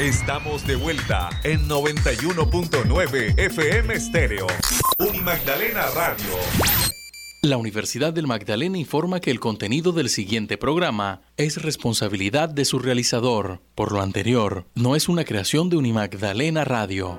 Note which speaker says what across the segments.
Speaker 1: Estamos de vuelta en 91.9 FM Stereo. Magdalena Radio.
Speaker 2: La Universidad del Magdalena informa que el contenido del siguiente programa es responsabilidad de su realizador. Por lo anterior, no es una creación de Unimagdalena Radio.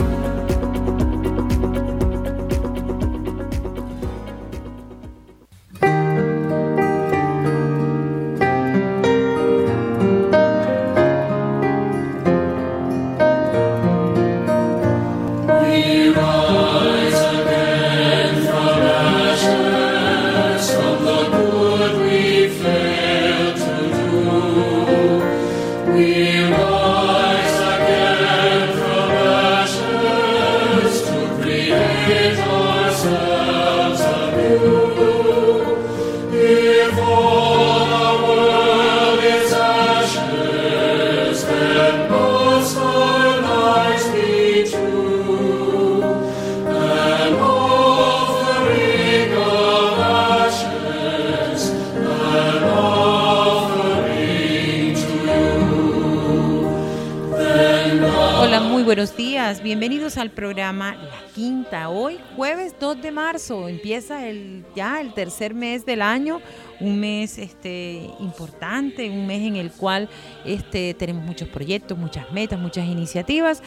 Speaker 3: Empieza el, ya el tercer mes del año, un mes este, importante, un mes en el cual este, tenemos muchos proyectos, muchas metas, muchas iniciativas.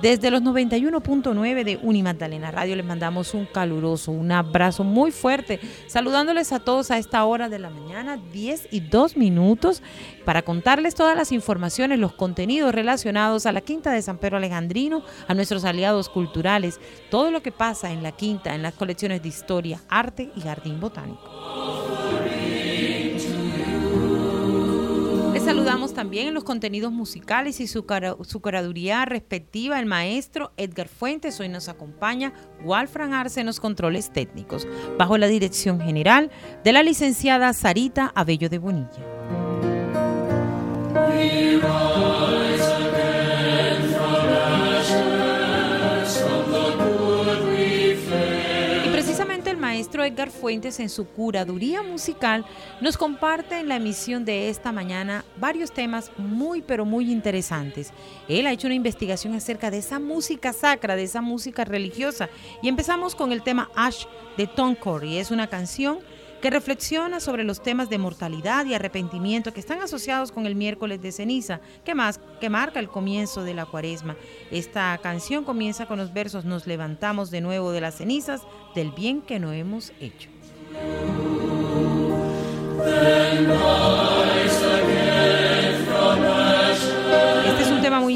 Speaker 3: Desde los 91.9 de Unimagdalena Radio les mandamos un caluroso, un abrazo muy fuerte, saludándoles a todos a esta hora de la mañana, 10 y 2 minutos, para contarles todas las informaciones, los contenidos relacionados a la Quinta de San Pedro Alejandrino, a nuestros aliados culturales, todo lo que pasa en la Quinta, en las colecciones de historia, arte y jardín botánico. Saludamos también en los contenidos musicales y su, su curaduría respectiva el maestro Edgar Fuentes. Hoy nos acompaña Walfran Arce en los controles técnicos, bajo la dirección general de la licenciada Sarita Abello de Bonilla. Maestro Edgar Fuentes en su curaduría musical nos comparte en la emisión de esta mañana varios temas muy pero muy interesantes. Él ha hecho una investigación acerca de esa música sacra, de esa música religiosa y empezamos con el tema Ash de Tom Corey. Es una canción que reflexiona sobre los temas de mortalidad y arrepentimiento que están asociados con el miércoles de ceniza, que, que marca el comienzo de la cuaresma. Esta canción comienza con los versos Nos levantamos de nuevo de las cenizas del bien que no hemos hecho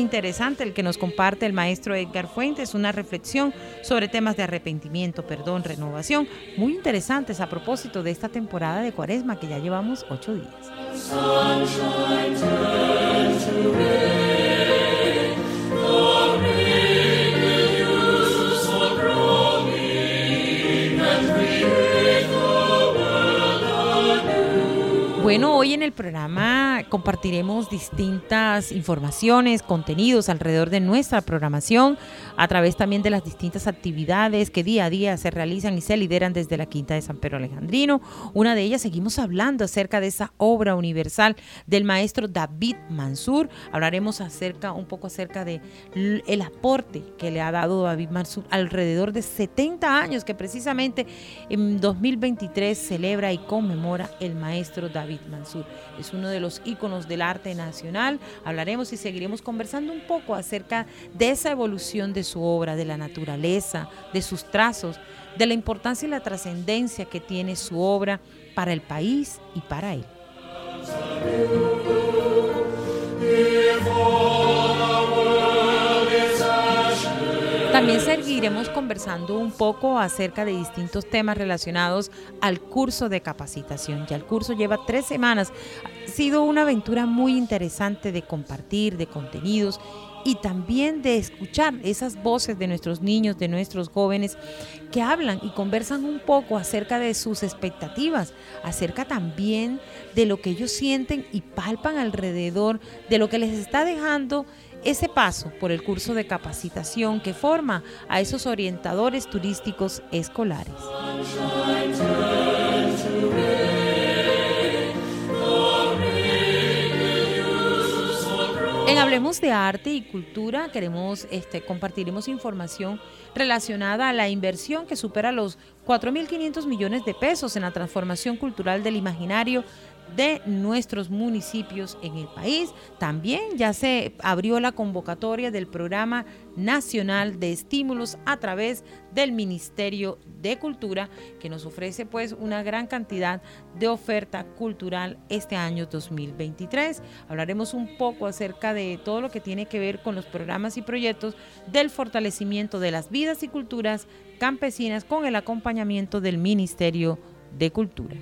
Speaker 3: interesante el que nos comparte el maestro Edgar Fuentes, una reflexión sobre temas de arrepentimiento, perdón, renovación, muy interesantes a propósito de esta temporada de cuaresma que ya llevamos ocho días. Bueno, hoy en el programa compartiremos distintas informaciones, contenidos alrededor de nuestra programación, a través también de las distintas actividades que día a día se realizan y se lideran desde la Quinta de San Pedro Alejandrino. Una de ellas seguimos hablando acerca de esa obra universal del maestro David Mansur. Hablaremos acerca un poco acerca de el aporte que le ha dado David Mansur alrededor de 70 años que precisamente en 2023 celebra y conmemora el maestro David Mansur. Es uno de los íconos del arte nacional. Hablaremos y seguiremos conversando un poco acerca de esa evolución de su obra, de la naturaleza, de sus trazos, de la importancia y la trascendencia que tiene su obra para el país y para él. También seguiremos conversando un poco acerca de distintos temas relacionados al curso de capacitación. Ya el curso lleva tres semanas. Ha sido una aventura muy interesante de compartir, de contenidos y también de escuchar esas voces de nuestros niños, de nuestros jóvenes que hablan y conversan un poco acerca de sus expectativas, acerca también de lo que ellos sienten y palpan alrededor de lo que les está dejando ese paso por el curso de capacitación que forma a esos orientadores turísticos escolares. En Hablemos de Arte y Cultura queremos este, compartiremos información relacionada a la inversión que supera los 4.500 millones de pesos en la transformación cultural del imaginario de nuestros municipios en el país. También ya se abrió la convocatoria del Programa Nacional de Estímulos a través del Ministerio de Cultura, que nos ofrece pues una gran cantidad de oferta cultural este año 2023. Hablaremos un poco acerca de todo lo que tiene que ver con los programas y proyectos del fortalecimiento de las vidas y culturas campesinas con el acompañamiento del Ministerio de Cultura.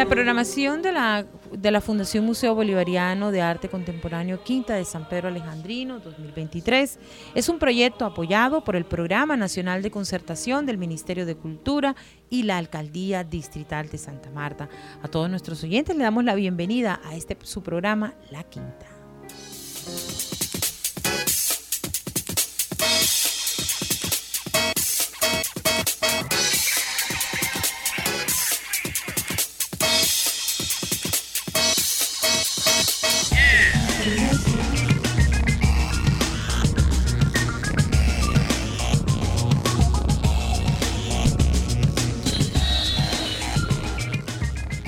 Speaker 3: La programación de la, de la Fundación Museo Bolivariano de Arte Contemporáneo Quinta de San Pedro Alejandrino 2023 es un proyecto apoyado por el Programa Nacional de Concertación del Ministerio de Cultura y la Alcaldía Distrital de Santa Marta. A todos nuestros oyentes le damos la bienvenida a este su programa La Quinta.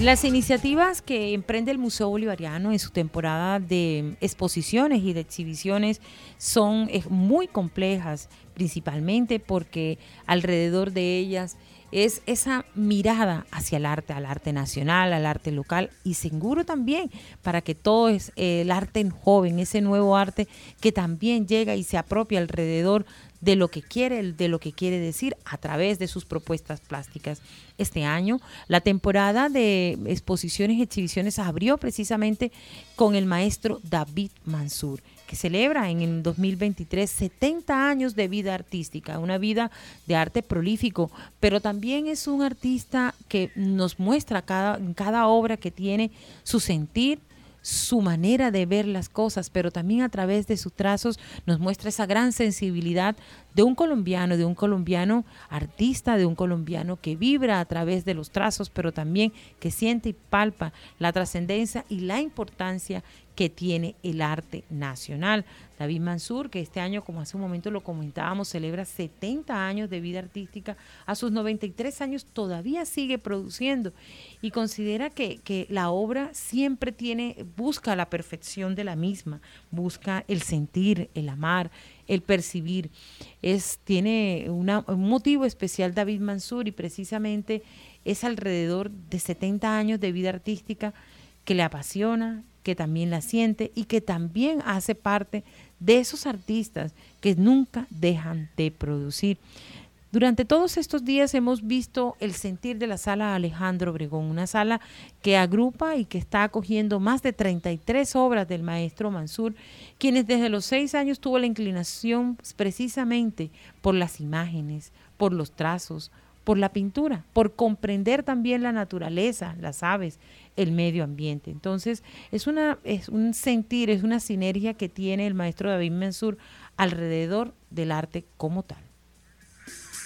Speaker 3: Las iniciativas que emprende el Museo Bolivariano en su temporada de exposiciones y de exhibiciones son muy complejas, principalmente porque alrededor de ellas es esa mirada hacia el arte, al arte nacional, al arte local y seguro también para que todo es el arte joven, ese nuevo arte que también llega y se apropia alrededor de lo que quiere, de lo que quiere decir a través de sus propuestas plásticas. Este año, la temporada de exposiciones y exhibiciones abrió precisamente con el maestro David Mansur celebra en el 2023 70 años de vida artística, una vida de arte prolífico, pero también es un artista que nos muestra cada, cada obra que tiene su sentir, su manera de ver las cosas, pero también a través de sus trazos nos muestra esa gran sensibilidad de un colombiano, de un colombiano artista, de un colombiano que vibra a través de los trazos, pero también que siente y palpa la trascendencia y la importancia que tiene el arte nacional. David Mansur, que este año, como hace un momento lo comentábamos, celebra 70 años de vida artística, a sus 93 años todavía sigue produciendo y considera que, que la obra siempre tiene, busca la perfección de la misma, busca el sentir, el amar, el percibir. Es, tiene un motivo especial David Mansur y precisamente es alrededor de 70 años de vida artística que le apasiona, que también la siente y que también hace parte de esos artistas que nunca dejan de producir. Durante todos estos días hemos visto el sentir de la sala Alejandro Obregón, una sala que agrupa y que está acogiendo más de 33 obras del maestro Mansur, quienes desde los seis años tuvo la inclinación precisamente por las imágenes, por los trazos, por la pintura, por comprender también la naturaleza, las aves, el medio ambiente. Entonces, es, una, es un sentir, es una sinergia que tiene el maestro David Mensur alrededor del arte como tal.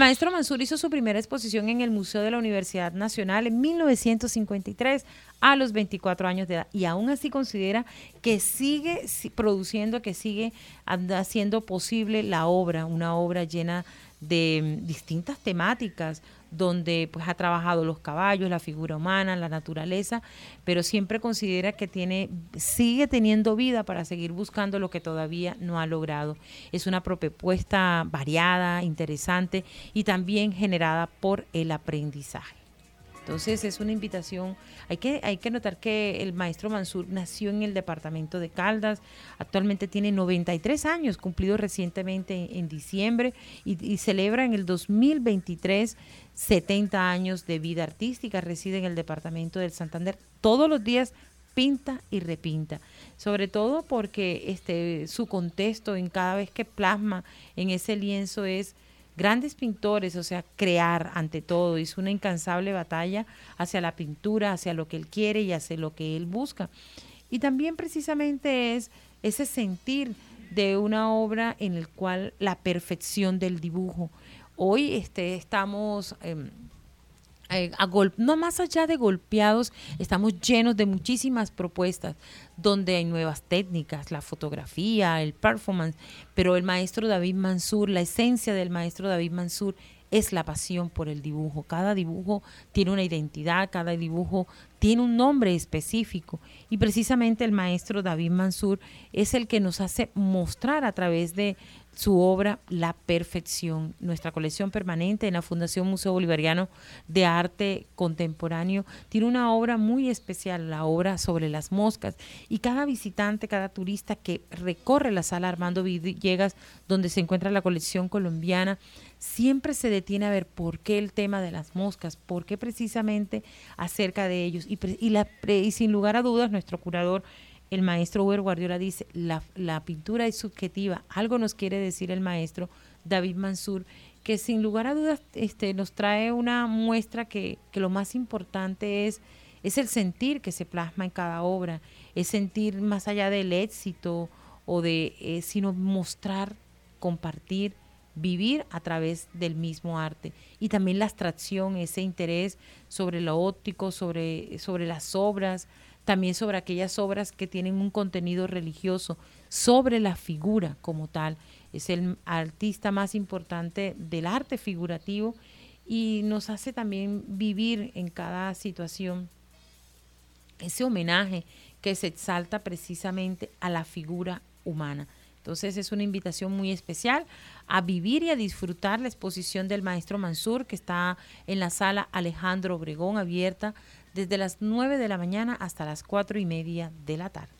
Speaker 3: maestro Mansur hizo su primera exposición en el Museo de la Universidad Nacional en 1953 a los 24 años de edad y aún así considera que sigue produciendo, que sigue haciendo posible la obra, una obra llena de mm, distintas temáticas, donde pues ha trabajado los caballos, la figura humana, la naturaleza, pero siempre considera que tiene sigue teniendo vida para seguir buscando lo que todavía no ha logrado. Es una propuesta variada, interesante y también generada por el aprendizaje. Entonces es una invitación. Hay que, hay que notar que el maestro Mansur nació en el departamento de Caldas, actualmente tiene 93 años, cumplido recientemente en, diciembre y, celebra en el 2023 70 años de vida artística, reside en el departamento del Santander. Todos los días pinta y repinta, sobre todo porque este, su contexto en cada vez que plasma en ese lienzo es grandes pintores, o sea, crear ante todo, es una incansable batalla hacia la pintura, hacia lo que él quiere y hacia lo que él busca. Y también precisamente es ese sentir de una obra en el cual la perfección del dibujo. Hoy este, estamos... Em, eh, no más allá de golpeados, estamos llenos de muchísimas propuestas donde hay nuevas técnicas, la fotografía, el performance, pero el maestro David Mansur, la esencia del maestro David Mansur es la pasión por el dibujo. Cada dibujo tiene una identidad, cada dibujo tiene un nombre específico y precisamente el maestro David Mansur es el que nos hace mostrar a través de su obra La Perfección. Nuestra colección permanente en la Fundación Museo Bolivariano de Arte Contemporáneo tiene una obra muy especial, la obra sobre las moscas. Y cada visitante, cada turista que recorre la sala Armando Villegas, donde se encuentra la colección colombiana, siempre se detiene a ver por qué el tema de las moscas, por qué precisamente acerca de ellos. Y, y sin lugar a dudas, nuestro curador el maestro Uber Guardiola dice, la, la, pintura es subjetiva, algo nos quiere decir el maestro David Mansur, que sin lugar a dudas este, nos trae una muestra que, que lo más importante es, es el sentir que se plasma en cada obra, es sentir más allá del éxito o de, eh, sino mostrar, compartir, vivir a través del mismo arte y también la abstracción, ese interés sobre lo óptico, sobre, sobre las obras, también sobre aquellas obras que tienen un contenido religioso, sobre la figura como tal. Es el artista más importante del arte figurativo y nos hace también vivir en cada situación ese homenaje que se exalta precisamente a la figura humana. Entonces es una invitación muy especial a vivir y a disfrutar la exposición del maestro Mansur que está en la sala Alejandro Obregón abierta desde las 9 de la mañana hasta las 4 y media de la tarde.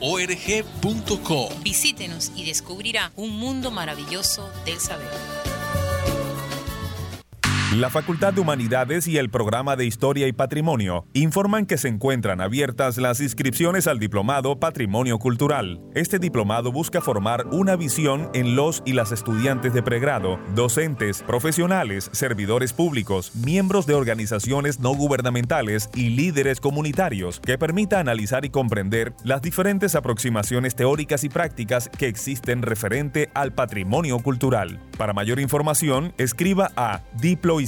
Speaker 2: org.co.
Speaker 4: Visítenos y descubrirá un mundo maravilloso del saber.
Speaker 1: La Facultad de Humanidades y el Programa de Historia y Patrimonio informan que se encuentran abiertas las inscripciones al Diplomado Patrimonio Cultural. Este diplomado busca formar una visión en los y las estudiantes de pregrado, docentes, profesionales, servidores públicos, miembros de organizaciones no gubernamentales y líderes comunitarios que permita analizar y comprender las diferentes aproximaciones teóricas y prácticas que existen referente al patrimonio cultural. Para mayor información, escriba a diplo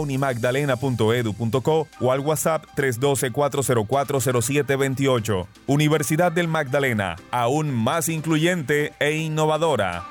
Speaker 1: unimagdalena.edu.co o al WhatsApp 312-404-0728. Universidad del Magdalena, aún más incluyente e innovadora.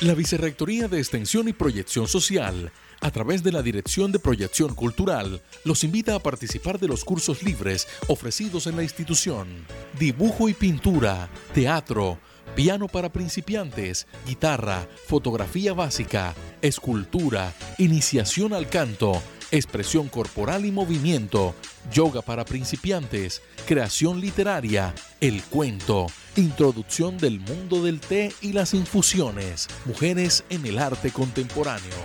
Speaker 2: La Vicerrectoría de Extensión y Proyección Social, a través de la Dirección de Proyección Cultural, los invita a participar de los cursos libres ofrecidos en la institución. Dibujo y pintura, teatro, piano para principiantes, guitarra, fotografía básica, escultura, iniciación al canto, expresión corporal y movimiento, yoga para principiantes, creación literaria, el cuento, introducción del mundo del té y las infusiones, mujeres en el arte contemporáneo.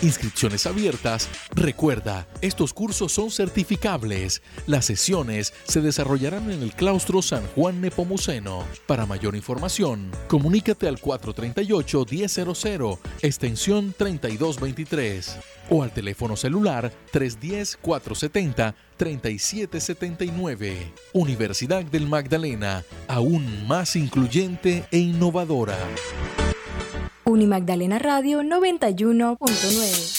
Speaker 2: Inscripciones abiertas. Recuerda, estos cursos son certificables. Las sesiones se desarrollarán en el claustro San Juan Nepomuceno. Para mayor información, comunícate al 438-1000, extensión 3223 o al teléfono celular 310-470-3779. Universidad del Magdalena, aún más incluyente e innovadora.
Speaker 5: Unimagdalena Radio 91.9.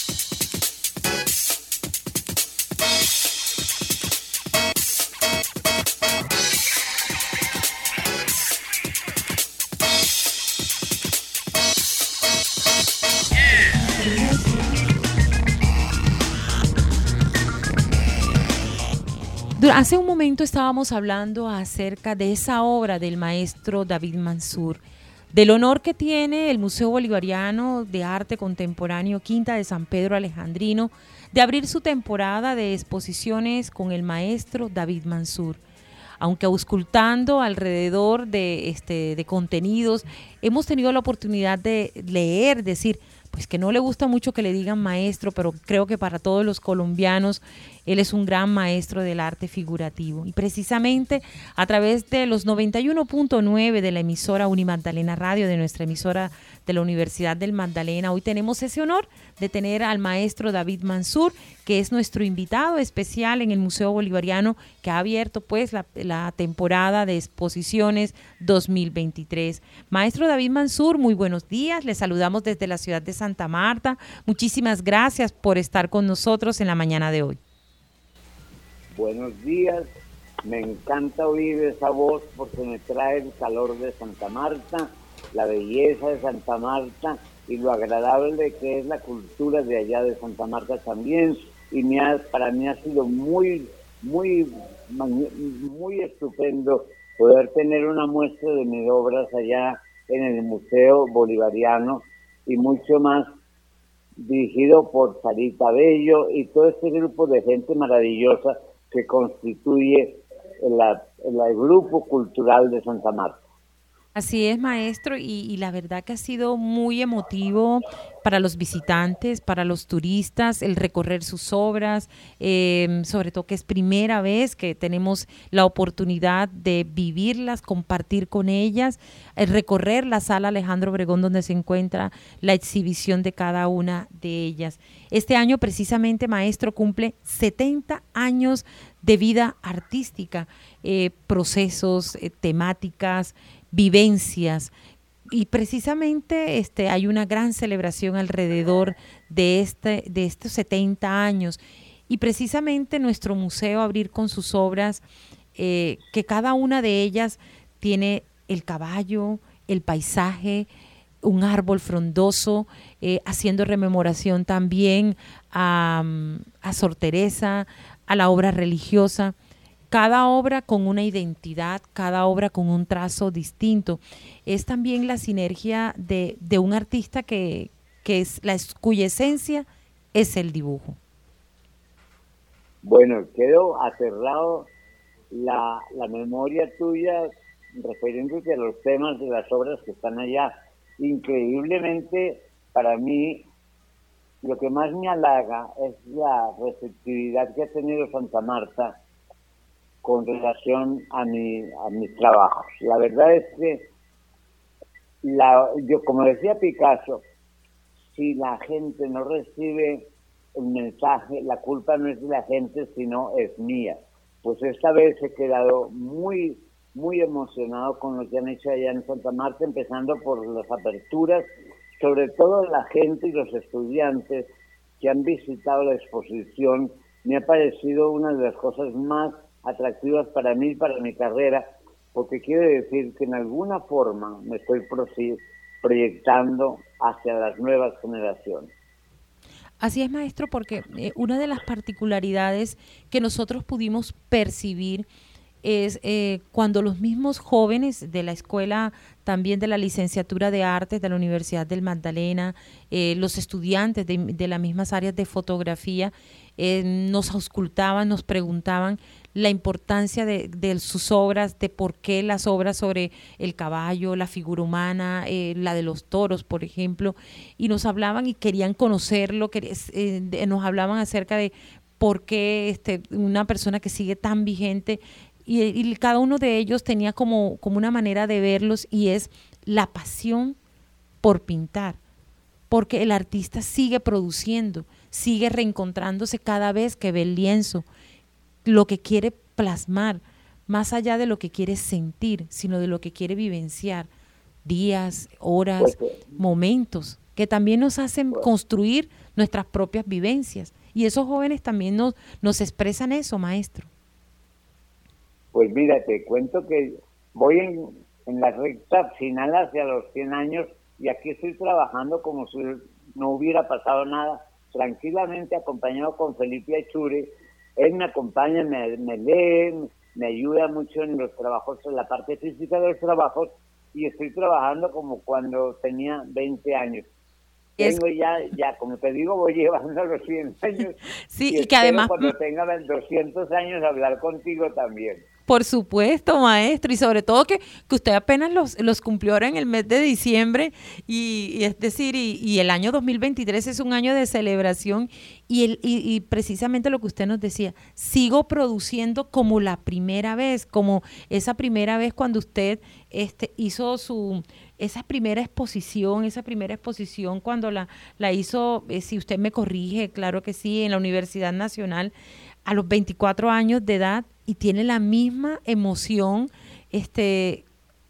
Speaker 3: Hace un momento estábamos hablando acerca de esa obra del maestro David Mansur del honor que tiene el Museo Bolivariano de Arte Contemporáneo Quinta de San Pedro Alejandrino de abrir su temporada de exposiciones con el maestro David Mansur. Aunque auscultando alrededor de, este, de contenidos, hemos tenido la oportunidad de leer, decir, pues que no le gusta mucho que le digan maestro, pero creo que para todos los colombianos él es un gran maestro del arte figurativo. Y precisamente a través de los 91.9 de la emisora Unimagdalena Radio, de nuestra emisora de la Universidad del Magdalena, hoy tenemos ese honor de tener al maestro David Mansur, que es nuestro invitado especial en el Museo Bolivariano, que ha abierto pues la, la temporada de exposiciones 2023. Maestro David Mansur, muy buenos días. Le saludamos desde la ciudad de Santa Marta. Muchísimas gracias por estar con nosotros en la mañana de hoy.
Speaker 6: Buenos días, me encanta oír esa voz porque me trae el calor de Santa Marta, la belleza de Santa Marta y lo agradable que es la cultura de allá de Santa Marta también. Y me para mí ha sido muy, muy, muy estupendo poder tener una muestra de mis obras allá en el Museo Bolivariano y mucho más dirigido por Sarita Bello y todo este grupo de gente maravillosa que constituye el, grupo cultural de Santa Marta.
Speaker 3: Así es, maestro, y, la verdad que ha sido muy emotivo para los visitantes, para los turistas, el recorrer sus obras, em, sobre todo que es primera vez que tenemos la oportunidad de vivirlas, compartir con ellas, el recorrer la sala Alejandro Obregón donde se encuentra la exhibición de cada una de ellas. Este año precisamente, maestro, cumple 70 años de vida artística, eh, procesos, eh, temáticas, vivencias. Y precisamente este, hay una gran celebración alrededor de, este, de estos 70 años. Y precisamente nuestro museo abrir con sus obras, eh, que cada una de ellas tiene el caballo, el paisaje, un árbol frondoso, eh, haciendo rememoración también a, a Sor Teresa, a la obra religiosa cada obra con una identidad, cada obra con un trazo distinto. Es también la sinergia de, un artista que, es la, cuya esencia es el dibujo.
Speaker 6: Bueno, quedó aterrado la, la memoria tuya refiriéndote a los temas de las obras que están allá. Increíblemente, para mí, lo que más me halaga es la receptividad que ha tenido Santa Marta con relación a, mi, a mis trabajos. La verdad es que, la, yo como decía Picasso, si la gente no recibe un mensaje, la culpa no es de la gente, sino es mía. Pues esta vez he quedado muy, muy emocionado con lo que han hecho allá en Santa Marta, empezando por las aperturas, sobre todo la gente y los estudiantes que han visitado la exposición. Me ha parecido una de las cosas más atractivas para mí para mi carrera, porque quiere decir que en alguna forma me estoy proyectando hacia las nuevas generaciones.
Speaker 3: Así es, maestro, porque eh, una de las particularidades que nosotros pudimos percibir es eh, cuando los mismos jóvenes de la escuela, también de la licenciatura de artes de la Universidad del Magdalena, eh, los estudiantes de, las mismas áreas de fotografía, nos auscultaban, nos preguntaban la importancia de, de, sus obras, de por qué las obras sobre el caballo, la figura humana, la de los toros, por ejemplo, y nos hablaban y querían conocerlo, que, nos hablaban acerca de por qué este, una persona que sigue tan vigente. Y, cada uno de ellos tenía como, como una manera de verlos y es la pasión por pintar, porque el artista sigue produciendo, sigue reencontrándose cada vez que ve el lienzo, lo que quiere plasmar, más allá de lo que quiere sentir, sino de lo que quiere vivenciar, días, horas, momentos, que también nos hacen construir nuestras propias vivencias. Y esos jóvenes también nos, nos expresan eso, maestro.
Speaker 6: Pues mira, te cuento que voy en, en la recta final hacia los 100 años y aquí estoy trabajando como si no hubiera pasado nada, tranquilamente acompañado con Felipe Echure. Él me acompaña, me, me lee, me ayuda mucho en los trabajos, en la parte física de los trabajos y estoy trabajando como cuando tenía 20 años. Tengo ya, ya, como te digo, voy llevando los 100 años.
Speaker 3: Sí, y, que además...
Speaker 6: Cuando tenga 200 años hablar contigo también.
Speaker 3: Por supuesto, maestro, y sobre todo que, que usted apenas los, los cumplió ahora en el mes de diciembre, y, es decir, y, el año 2023 es un año de celebración, y, el, y, precisamente lo que usted nos decía, sigo produciendo como la primera vez, como esa primera vez cuando usted este, hizo su, esa primera exposición, esa primera exposición cuando la, la hizo, eh, si usted me corrige, claro que sí, en la Universidad Nacional, a los 24 años de edad y tiene la misma emoción este,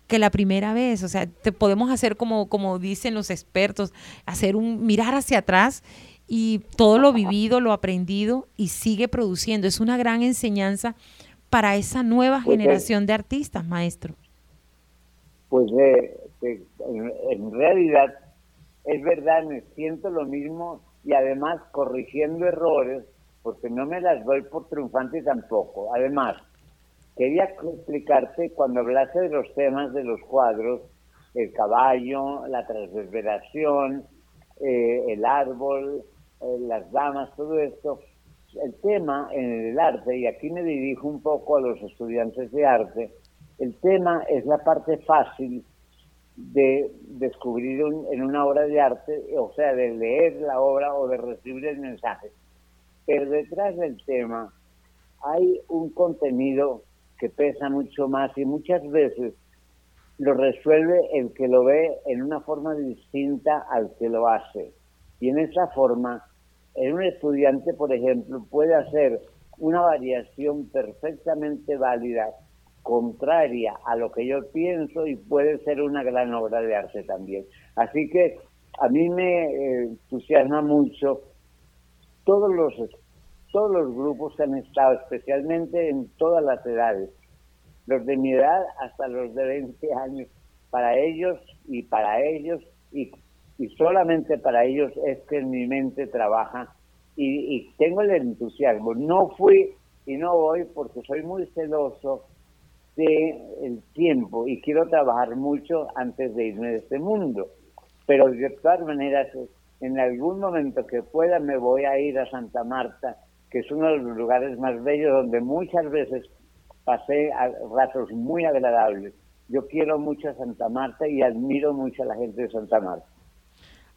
Speaker 3: que la primera vez. O sea, te podemos hacer como, como dicen los expertos, hacer un mirar hacia atrás y todo lo vivido, lo aprendido y sigue produciendo. Es una gran enseñanza para esa nueva pues, generación de artistas, maestro.
Speaker 6: Pues eh, en realidad es verdad, me siento lo mismo y además corrigiendo errores porque no me las doy por triunfante tampoco. Además, quería explicarte cuando hablaste de los temas de los cuadros, el caballo, la transverberación, eh, el árbol, eh, las damas, todo esto. El tema en el arte, y aquí me dirijo un poco a los estudiantes de arte, el tema es la parte fácil de descubrir en una obra de arte, o sea, de leer la obra o de recibir el mensaje pero detrás del tema hay un contenido que pesa mucho más y muchas veces lo resuelve el que lo ve en una forma distinta al que lo hace. Y en esa forma, un estudiante, por ejemplo, puede hacer una variación perfectamente válida, contraria a lo que yo pienso y puede ser una gran obra de arte también. Así que a mí me eh, entusiasma mucho todos los todos los grupos han estado, especialmente en todas las edades, los de mi edad hasta los de 20 años. Para ellos y para ellos y, solamente para ellos es que en mi mente trabaja y, tengo el entusiasmo. No fui y no voy porque soy muy celoso de el tiempo y quiero trabajar mucho antes de irme de este mundo. Pero de todas maneras, en algún momento que pueda me voy a ir a Santa Marta que es uno de los lugares más bellos donde muchas veces pasé ratos muy agradables. Yo quiero mucho a Santa Marta y admiro mucho a la gente de Santa Marta.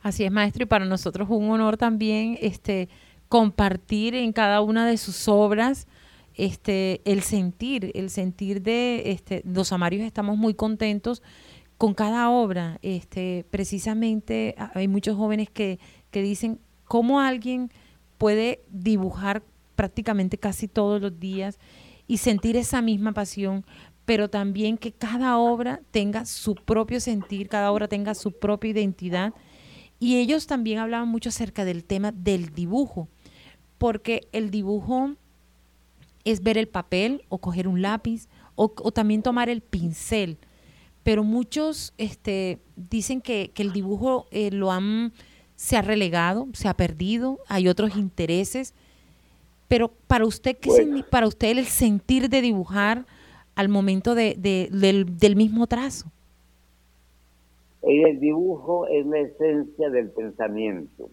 Speaker 3: Así es, maestro, y para nosotros un honor también este compartir en cada una de sus obras este el sentir, el sentir de este los amarios estamos muy contentos con cada obra. Este precisamente hay muchos jóvenes que que dicen cómo alguien puede dibujar prácticamente casi todos los días y sentir esa misma pasión, pero también que cada obra tenga su propio sentir, cada obra tenga su propia identidad. Y ellos también hablaban mucho acerca del tema del dibujo, porque el dibujo es ver el papel o coger un lápiz o, también tomar el pincel. Pero muchos este, dicen que, el dibujo eh, lo han se ha relegado, se ha perdido, hay otros intereses. Pero para usted, ¿qué para usted el sentir de dibujar al momento de, del, del mismo trazo?
Speaker 6: El dibujo es la esencia del pensamiento.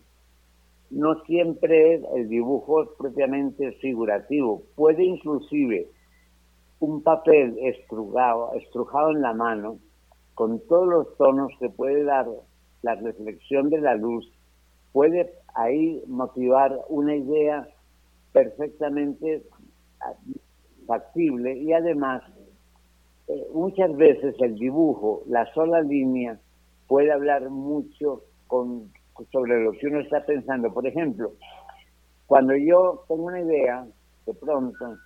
Speaker 6: No siempre el dibujo es propiamente figurativo. Puede inclusive un papel estrujado, estrujado en la mano, con todos los tonos que puede dar la reflexión de la luz, puede ahí motivar una idea perfectamente factible y además eh, muchas veces el dibujo, la sola línea, puede hablar mucho con, sobre lo que uno está pensando. Por ejemplo, cuando yo tengo una idea, de pronto,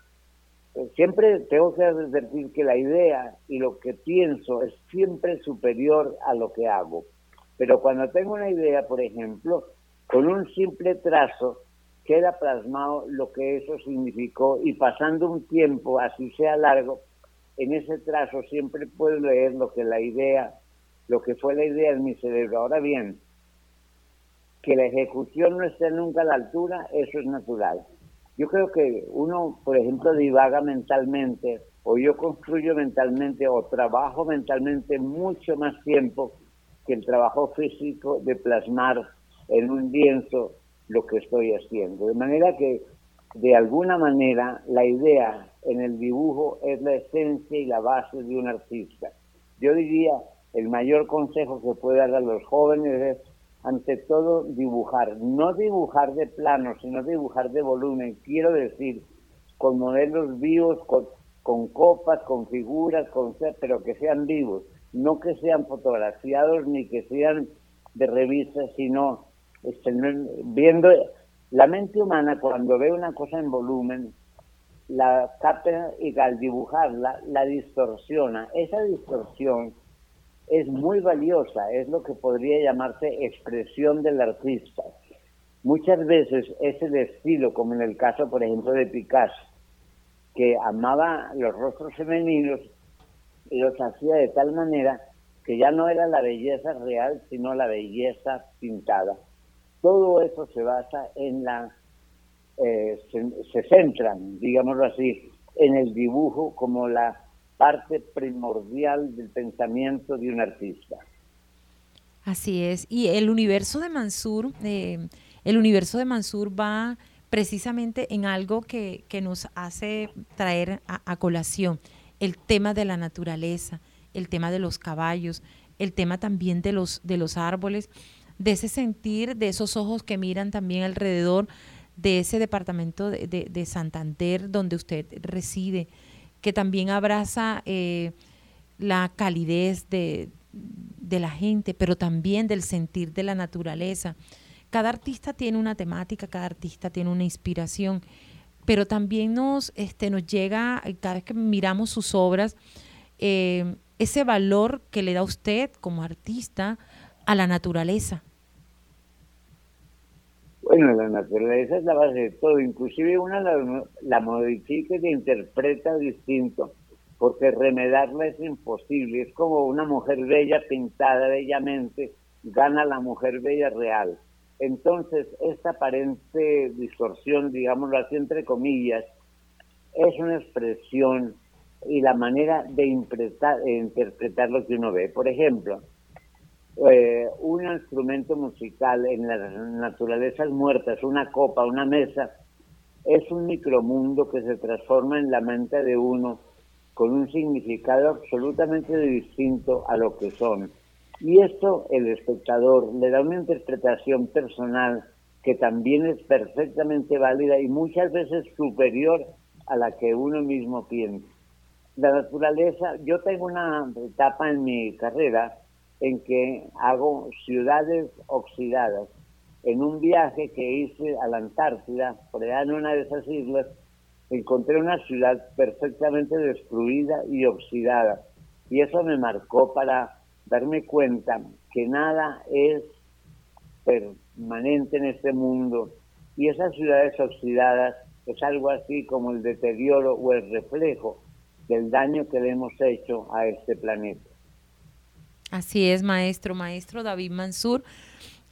Speaker 6: eh, siempre tengo que advertir que la idea y lo que pienso es siempre superior a lo que hago. Pero cuando tengo una idea, por ejemplo, con un simple trazo queda plasmado lo que eso significó y pasando un tiempo, así sea largo, en ese trazo siempre puedo leer lo que la idea lo que fue la idea en mi cerebro. Ahora bien, que la ejecución no esté nunca a la altura, eso es natural. Yo creo que uno, por ejemplo, divaga mentalmente, o yo construyo mentalmente, o trabajo mentalmente mucho más tiempo que el trabajo físico de plasmar en un lienzo lo que estoy haciendo. De manera que, de alguna manera, la idea en el dibujo es la esencia y la base de un artista. Yo diría el mayor consejo que puede dar a los jóvenes es, ante todo, dibujar. No dibujar de plano, sino dibujar de volumen. Quiero decir, con modelos vivos, con, copas, con figuras, con pero que sean vivos. No que sean fotografiados ni que sean de revistas, sino este, viendo la mente humana cuando ve una cosa en volumen, la capta y al dibujarla la distorsiona. Esa distorsión es muy valiosa, es lo que podría llamarse expresión del artista. Muchas veces es el estilo, como en el caso, por ejemplo, de Picasso, que amaba los rostros femeninos y los hacía de tal manera que ya no era la belleza real, sino la belleza pintada. Todo eso se basa en la, eh, se, centran, digámoslo así, en el dibujo como la parte primordial del pensamiento de un artista.
Speaker 3: Así es. Y el universo de Mansur, eh, el universo de Mansur va precisamente en algo que, nos hace traer a, colación el tema de la naturaleza, el tema de los caballos, el tema también de los, de los árboles, de ese sentir, de esos ojos que miran también alrededor de ese departamento de, de Santander donde usted reside, que también abraza eh, la calidez de, la gente, pero también del sentir de la naturaleza. Cada artista tiene una temática, cada artista tiene una inspiración, pero también nos, este, nos llega, cada vez que miramos sus obras, eh, ese valor que le da usted como artista a la naturaleza.
Speaker 6: Bueno, la naturaleza es la base de todo, inclusive una la, modifica y la interpreta distinto, porque remedarla es imposible, es como una mujer bella pintada bellamente, gana la mujer bella real. Entonces, esta aparente distorsión, digámoslo así entre comillas, es una expresión y la manera de interpretar lo que uno ve. Por ejemplo, eh, un instrumento musical en las naturalezas muertas, una copa, una mesa, es un micromundo que se transforma en la mente de uno con un significado absolutamente distinto a lo que son. Y esto el espectador le da una interpretación personal que también es perfectamente válida y muchas veces superior a la que uno mismo piensa. La naturaleza, yo tengo una etapa en mi carrera en que hago ciudades oxidadas. En un viaje que hice a la Antártida, por allá en una de esas islas, encontré una ciudad perfectamente destruida y oxidada. Y eso me marcó para darme cuenta que nada es permanente en este mundo. Y esas ciudades oxidadas es algo así como el deterioro o el reflejo del daño que le hemos hecho a este planeta.
Speaker 3: Así es, maestro, maestro David Mansur.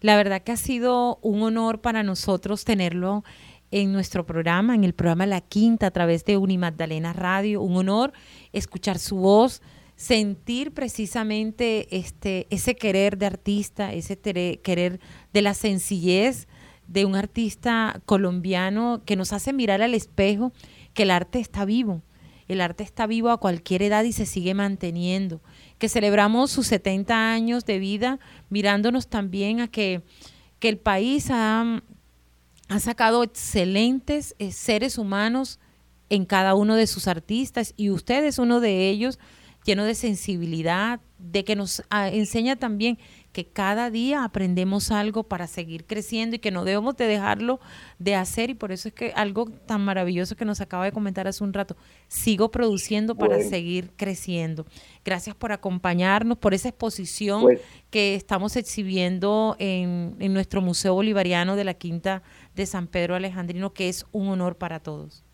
Speaker 3: La verdad que ha sido un honor para nosotros tenerlo en nuestro programa, en el programa La Quinta a través de Unimagdalena Radio. Un honor escuchar su voz, sentir precisamente este, ese querer de artista, ese querer de la sencillez de un artista colombiano que nos hace mirar al espejo que el arte está vivo. El arte está vivo a cualquier edad y se sigue manteniendo. Que celebramos sus 70 años de vida mirándonos también a que, que el país ha, ha sacado excelentes eh, seres humanos en cada uno de sus artistas y usted es uno de ellos lleno de sensibilidad, de que nos ah, enseña también que cada día aprendemos algo para seguir creciendo y que no debemos de dejarlo de hacer y por eso es que algo tan maravilloso que nos acaba de comentar hace un rato, sigo produciendo para seguir creciendo. Gracias por acompañarnos, por esa exposición pues que estamos exhibiendo en, en nuestro Museo Bolivariano de la Quinta de San Pedro Alejandrino, que es un honor para todos.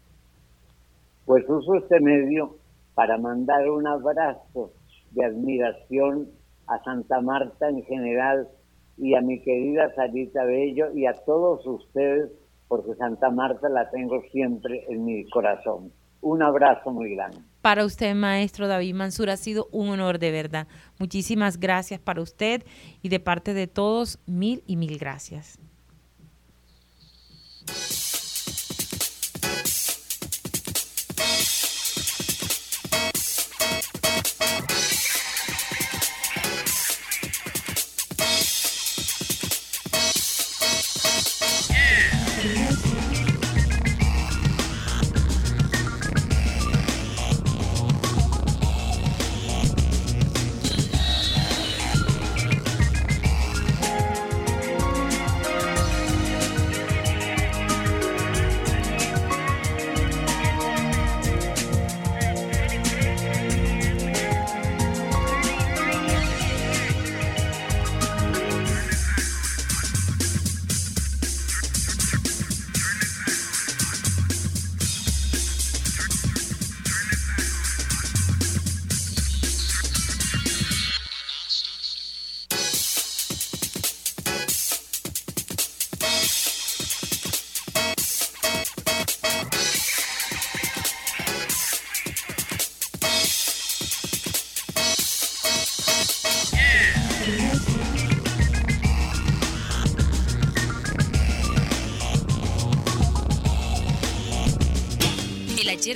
Speaker 6: Pues uso este medio para mandar un abrazo de admiración a Santa Marta en general y a mi querida Sarita Bello y a todos ustedes, porque Santa Marta la tengo siempre en mi corazón. Un abrazo muy grande.
Speaker 3: Para usted, maestro David Mansur, ha sido un honor de verdad. Muchísimas gracias para usted y de parte de todos, mil y mil gracias.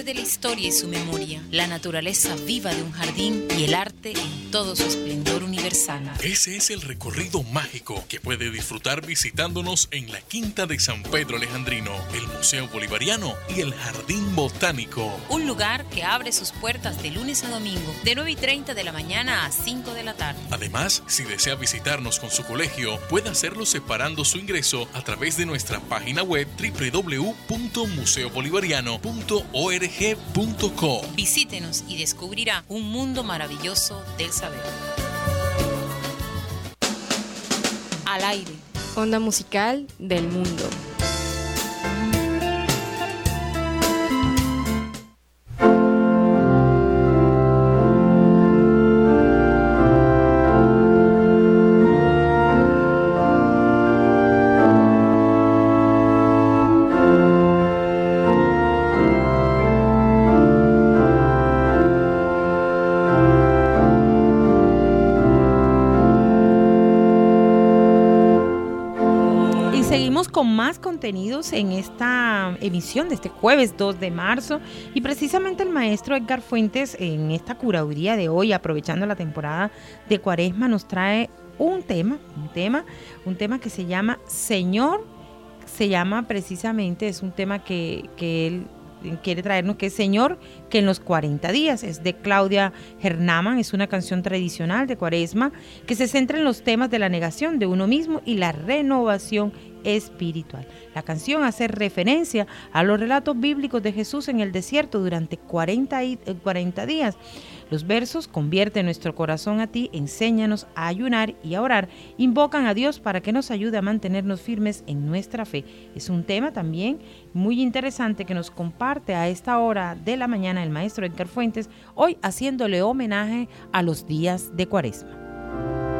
Speaker 4: De la historia y su memoria, la naturaleza viva de un jardín y el arte en todo su esplendor universal.
Speaker 2: Ese es el recorrido mágico que puede disfrutar visitándonos en la Quinta de San Pedro Alejandrino, el Museo Bolivariano y el Jardín Botánico.
Speaker 4: Un lugar que abre sus puertas de lunes a domingo, de 9 y 30 de la mañana a 5 de la tarde.
Speaker 2: Además, si desea visitarnos con su colegio, puede hacerlo separando su ingreso a través de nuestra página web www.museobolivariano.org
Speaker 4: Visítenos y descubrirá un mundo maravilloso del saber.
Speaker 5: Al aire. Onda musical del mundo.
Speaker 3: Más contenidos en esta emisión de este jueves 2 de marzo y precisamente el maestro Edgar Fuentes en esta curaduría de hoy, aprovechando la temporada de Cuaresma, nos trae un tema, un tema, un tema que se llama Señor, se llama precisamente, es un tema que, que él quiere traernos, que es Señor, que en los 40 días. Es de Claudia Hernaman, es una canción tradicional de Cuaresma que se centra en los temas de la negación de uno mismo y la renovación espiritual. La canción hace referencia a los relatos bíblicos de Jesús en el desierto durante 40, 40 días los versos convierte nuestro corazón a ti, enséñanos a ayunar y a orar, invocan a Dios para que nos ayude a mantenernos firmes en nuestra fe. Es un tema también muy interesante que nos comparte a esta hora de la mañana el maestro Edgar Fuentes, hoy haciéndole homenaje a los días de Cuaresma.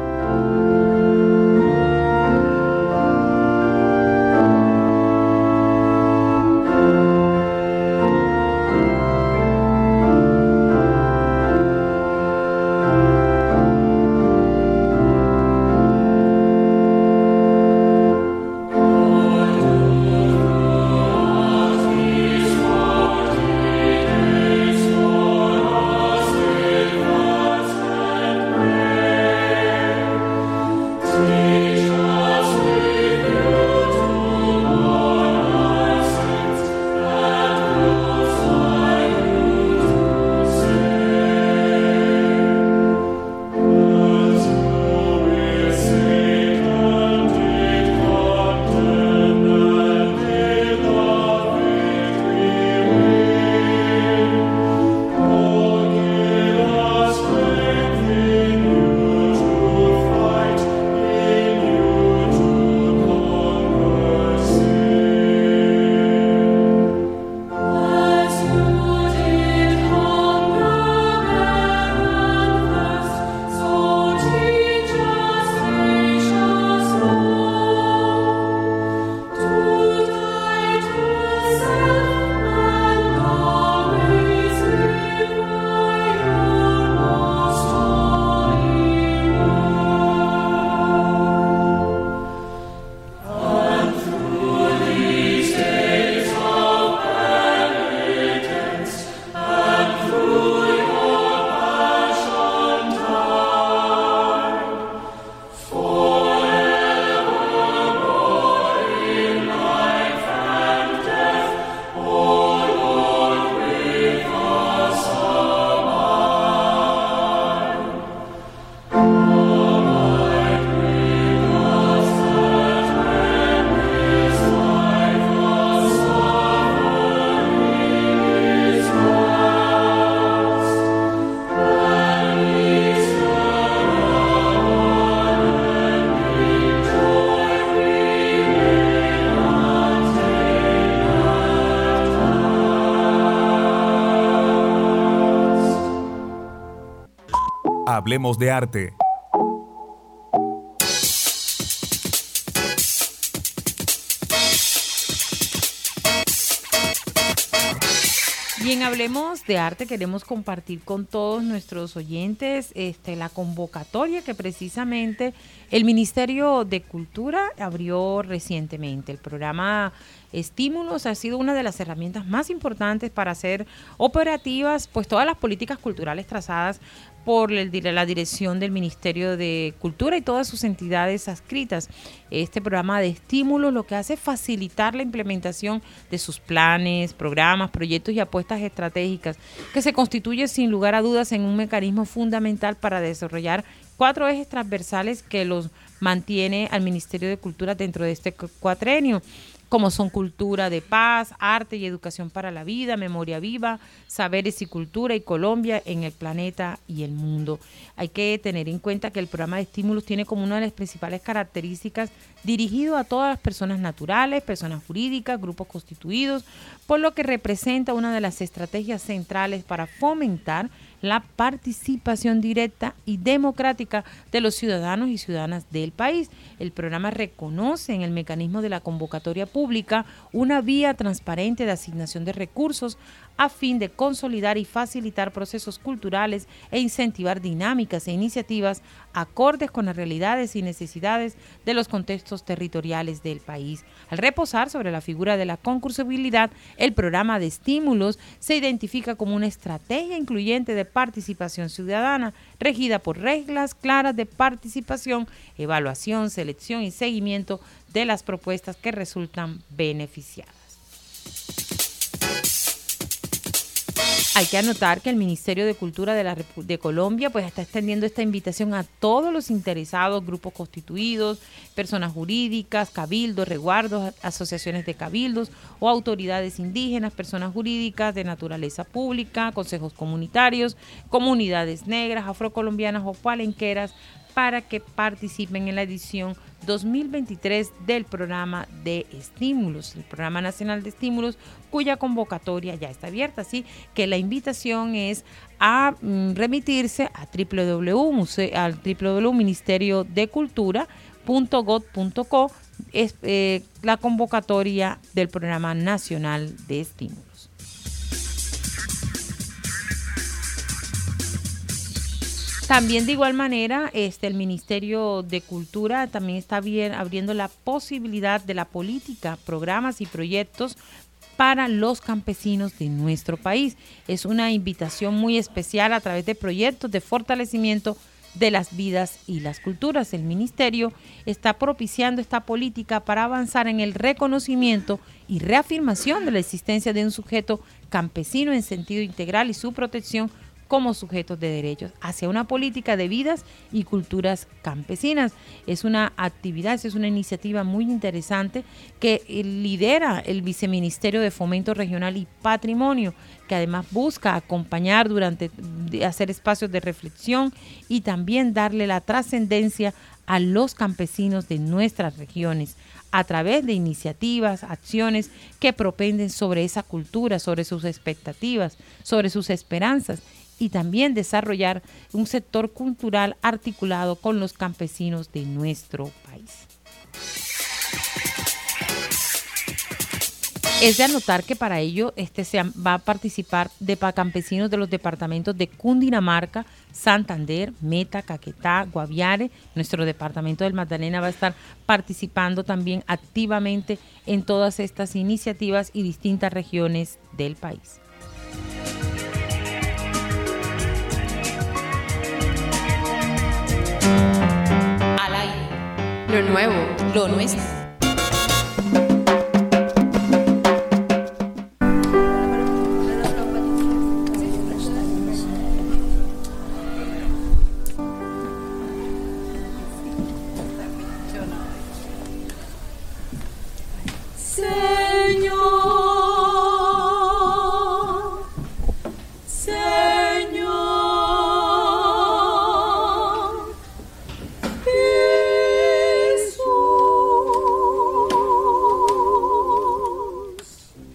Speaker 1: Hablemos de arte.
Speaker 3: Y en Hablemos de Arte queremos compartir con todos nuestros oyentes este, la convocatoria que precisamente el Ministerio de Cultura abrió recientemente. El programa Estímulos ha sido una de las herramientas más importantes para hacer operativas pues todas las políticas culturales trazadas por la dirección del Ministerio de Cultura y todas sus entidades adscritas. Este programa de estímulos lo que hace es facilitar la implementación de sus planes, programas, proyectos y apuestas estratégicas, que se constituye sin lugar a dudas en un mecanismo fundamental para desarrollar cuatro ejes transversales que los mantiene al Ministerio de Cultura dentro de este cuatrenio como son cultura de paz, arte y educación para la vida, memoria viva, saberes y cultura y Colombia en el planeta y el mundo. Hay que tener en cuenta que el programa de estímulos tiene como una de las principales características dirigido a todas las personas naturales, personas jurídicas, grupos constituidos, por lo que representa una de las estrategias centrales para fomentar la participación directa y democrática de los ciudadanos y ciudadanas del país. El programa reconoce en el mecanismo de la convocatoria pública una vía transparente de asignación de recursos a fin de consolidar y facilitar procesos culturales e incentivar dinámicas e iniciativas acordes con las realidades y necesidades de los contextos territoriales del país. Al reposar sobre la figura de la concursabilidad, el programa de estímulos se identifica como una estrategia incluyente de participación ciudadana regida por reglas claras de participación, evaluación, selección y seguimiento de las propuestas que resultan beneficiadas. Hay que anotar que el Ministerio de Cultura de, la de Colombia pues está extendiendo esta invitación a todos los interesados, grupos constituidos, personas jurídicas, cabildos, reguardos, asociaciones de cabildos o autoridades indígenas, personas jurídicas de naturaleza pública, consejos comunitarios, comunidades negras, afrocolombianas o palenqueras para que participen en la edición 2023 del programa de estímulos, el programa nacional de estímulos, cuya convocatoria ya está abierta. Así que la invitación es a mm, remitirse a www, al es eh, la convocatoria del programa nacional de estímulos. También de igual manera, este, el Ministerio de Cultura también está bien, abriendo la posibilidad de la política, programas y proyectos para los campesinos de nuestro país. Es una invitación muy especial a través de proyectos de fortalecimiento de las vidas y las culturas. El Ministerio está propiciando esta política para avanzar en el reconocimiento y reafirmación de la existencia de un sujeto campesino en sentido integral y su protección como sujetos de derechos hacia una política de vidas y culturas campesinas. Es una actividad, es una iniciativa muy interesante que eh, lidera el Viceministerio de Fomento Regional y Patrimonio, que además busca acompañar durante, hacer espacios de reflexión y también darle la trascendencia a los campesinos de nuestras regiones a través de iniciativas, acciones que propenden sobre esa cultura, sobre sus expectativas, sobre sus esperanzas y también desarrollar un sector cultural articulado con los campesinos de nuestro país. Es de anotar que para ello este se va a participar de campesinos de los departamentos de Cundinamarca, Santander, Meta, Caquetá, Guaviare. Nuestro departamento del Magdalena va a estar participando también activamente en todas estas iniciativas y distintas regiones del país.
Speaker 5: Lo nuevo, lo nuestro.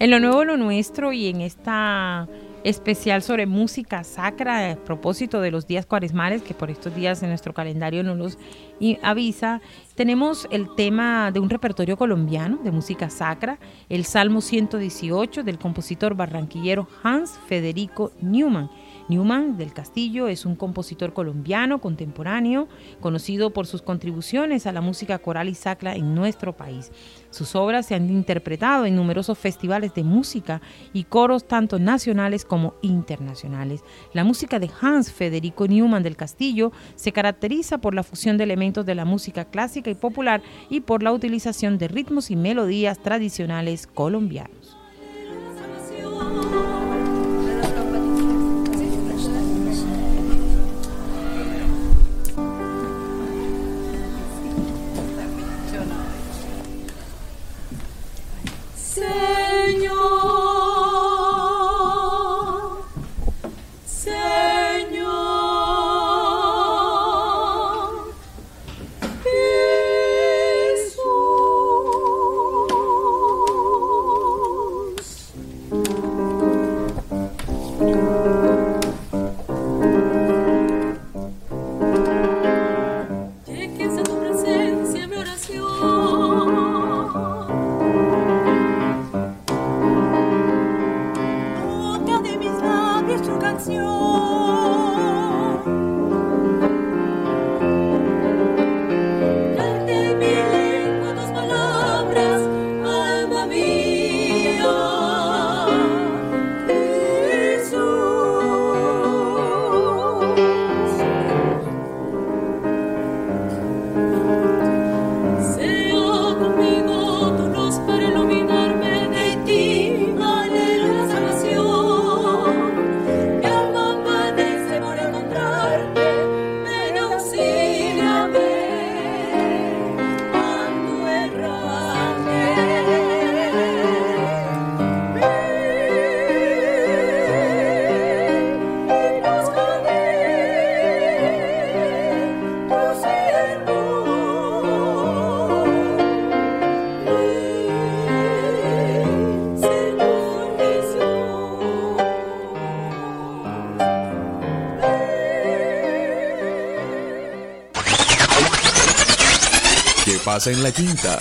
Speaker 3: En lo nuevo, lo nuestro y en esta especial sobre música sacra a propósito de los días cuaresmales, que por estos días en nuestro calendario no los avisa. Tenemos el tema de un repertorio colombiano de música sacra, el Salmo 118 del compositor barranquillero Hans Federico Newman Newman del Castillo es un compositor colombiano contemporáneo, conocido por sus contribuciones a la música coral y sacra en nuestro país. Sus obras se han interpretado en numerosos festivales de música y coros tanto nacionales como internacionales. La música de Hans Federico Newman del Castillo se caracteriza por la fusión de elementos de la música clásica y popular y por la utilización de ritmos y melodías tradicionales
Speaker 1: en la quinta.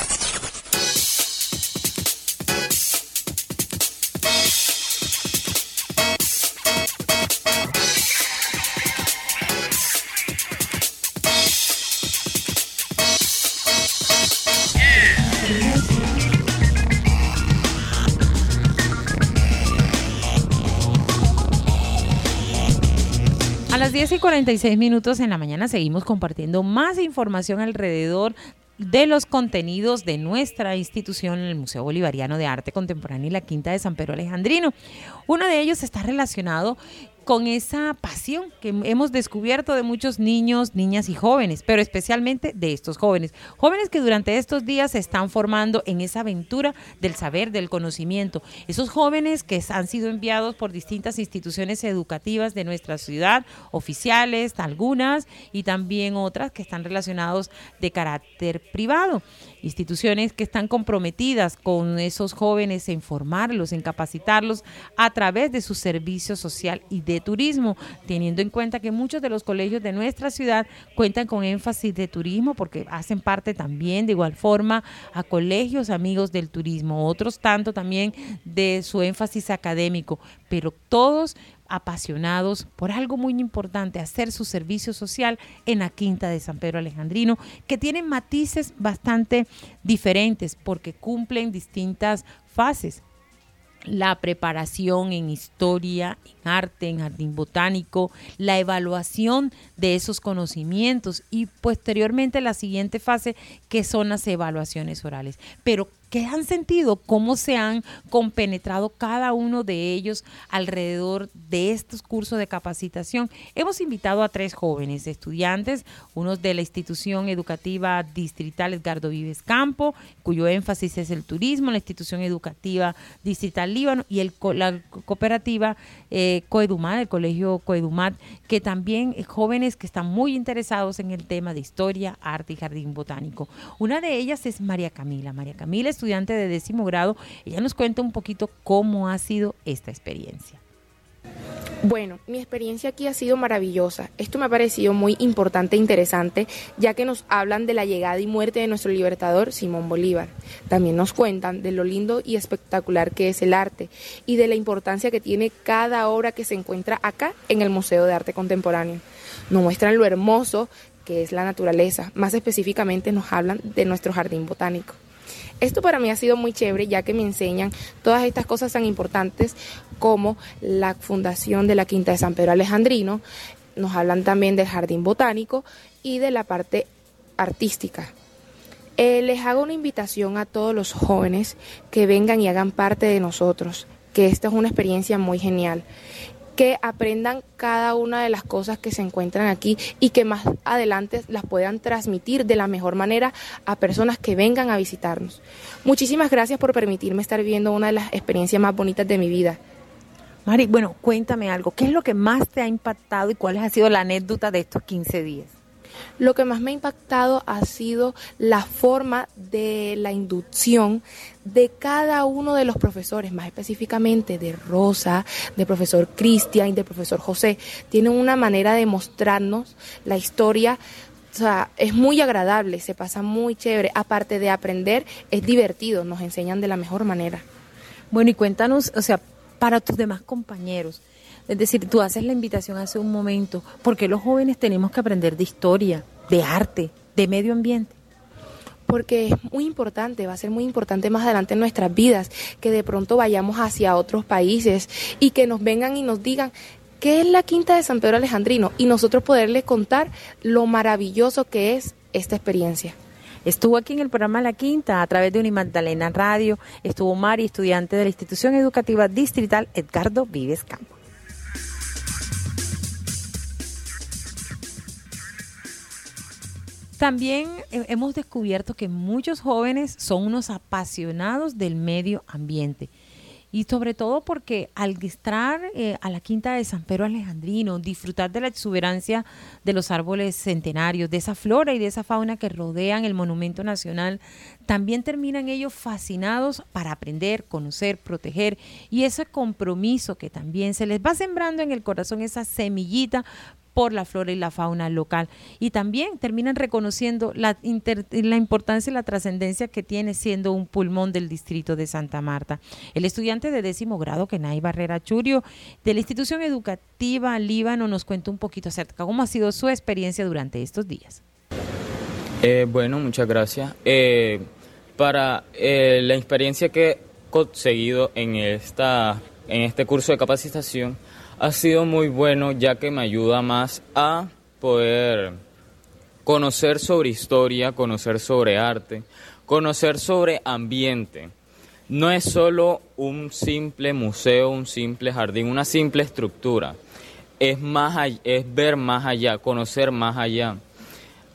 Speaker 3: A las 10 y 46 minutos en la mañana seguimos compartiendo más información alrededor de los contenidos de nuestra institución, el Museo Bolivariano de Arte Contemporáneo y la Quinta de San Pedro Alejandrino. Uno de ellos está relacionado con esa pasión que hemos descubierto de muchos niños, niñas y jóvenes, pero especialmente de estos jóvenes. Jóvenes que durante estos días se están formando en esa aventura del saber, del conocimiento. Esos jóvenes que han sido enviados por distintas instituciones educativas de nuestra ciudad, oficiales, algunas, y también otras que están relacionados de carácter privado instituciones que están comprometidas con esos jóvenes en formarlos, en capacitarlos a través de su servicio social y de turismo, teniendo en cuenta que muchos de los colegios de nuestra ciudad cuentan con énfasis de turismo porque hacen parte también de igual forma a colegios amigos del turismo, otros tanto también de su énfasis académico, pero todos apasionados por algo muy importante, hacer su servicio social en la Quinta de San Pedro Alejandrino, que tienen matices bastante diferentes porque cumplen distintas fases la preparación en historia, en arte, en jardín botánico, la evaluación de esos conocimientos y posteriormente la siguiente fase que son las evaluaciones orales. Pero ¿Qué han sentido? ¿Cómo se han compenetrado cada uno de ellos alrededor de estos cursos de capacitación? Hemos invitado a tres jóvenes estudiantes, unos de la institución educativa distrital Edgardo Vives Campo, cuyo énfasis es el turismo, la institución educativa distrital Líbano y el, la cooperativa eh, Coedumat, el colegio Coedumat, que también jóvenes que están muy interesados en el tema de historia, arte y jardín botánico. Una de ellas es María Camila. María Camila es estudiante de décimo grado. Ella nos cuenta un poquito cómo ha sido esta experiencia.
Speaker 7: Bueno, mi experiencia aquí ha sido maravillosa. Esto me ha parecido muy importante e interesante, ya que nos hablan de la llegada y muerte de nuestro libertador Simón Bolívar. También nos cuentan de lo lindo y espectacular que es el arte y de la importancia que tiene cada obra que se encuentra acá en el Museo de Arte Contemporáneo. Nos muestran lo hermoso que es la naturaleza. Más específicamente nos hablan de nuestro jardín botánico. Esto para mí ha sido muy chévere ya que me enseñan todas estas cosas tan importantes como la fundación de la Quinta de San Pedro Alejandrino, nos hablan también del jardín botánico y de la parte artística. Eh, les hago una invitación a todos los jóvenes que vengan y hagan parte de nosotros, que esta es una experiencia muy genial que aprendan cada una de las cosas que se encuentran aquí y que más adelante las puedan transmitir de la mejor manera a personas que vengan a visitarnos. Muchísimas gracias por permitirme estar viendo una de las experiencias más bonitas de mi vida.
Speaker 3: Mari, bueno, cuéntame algo. ¿Qué es lo que más te ha impactado y cuál ha sido la anécdota de estos 15 días?
Speaker 7: Lo que más me ha impactado ha sido la forma de la inducción de cada uno de los profesores, más específicamente de Rosa, de profesor Cristian y de profesor José. Tienen una manera de mostrarnos la historia o sea, es muy agradable, se pasa muy chévere. Aparte de aprender, es divertido, nos enseñan de la mejor manera.
Speaker 3: Bueno, y cuéntanos, o sea, para tus demás compañeros, es decir, tú haces la invitación hace un momento, porque los jóvenes tenemos que aprender de historia, de arte, de medio ambiente?
Speaker 7: porque es muy importante, va a ser muy importante más adelante en nuestras vidas, que de pronto vayamos hacia otros países y que nos vengan y nos digan qué es la Quinta de San Pedro Alejandrino y nosotros poderles contar lo maravilloso que es esta experiencia.
Speaker 3: Estuvo aquí en el programa La Quinta a través de Unimagdalena Radio, estuvo Mari, estudiante de la institución educativa distrital Edgardo Vives Campos. También hemos descubierto que muchos jóvenes son unos apasionados del medio ambiente. Y sobre todo porque al estar eh, a la quinta de San Pedro Alejandrino, disfrutar de la exuberancia de los árboles centenarios, de esa flora y de esa fauna que rodean el monumento nacional, también terminan ellos fascinados para aprender, conocer, proteger y ese compromiso que también se les va sembrando en el corazón, esa semillita por la flora y la fauna local. Y también terminan reconociendo la, la importancia y la trascendencia que tiene siendo un pulmón del distrito de Santa Marta. El estudiante de décimo grado, Kenai Barrera Churio, de la institución educativa Líbano, nos cuenta un poquito acerca cómo ha sido su experiencia durante estos días.
Speaker 8: Eh, bueno, muchas gracias. Eh, para eh, la experiencia que he conseguido en, esta, en este curso de capacitación, ha sido muy bueno ya que me ayuda más a poder conocer sobre historia, conocer sobre arte, conocer sobre ambiente. No es solo un simple museo, un simple jardín, una simple estructura. Es, más, es ver más allá, conocer más allá.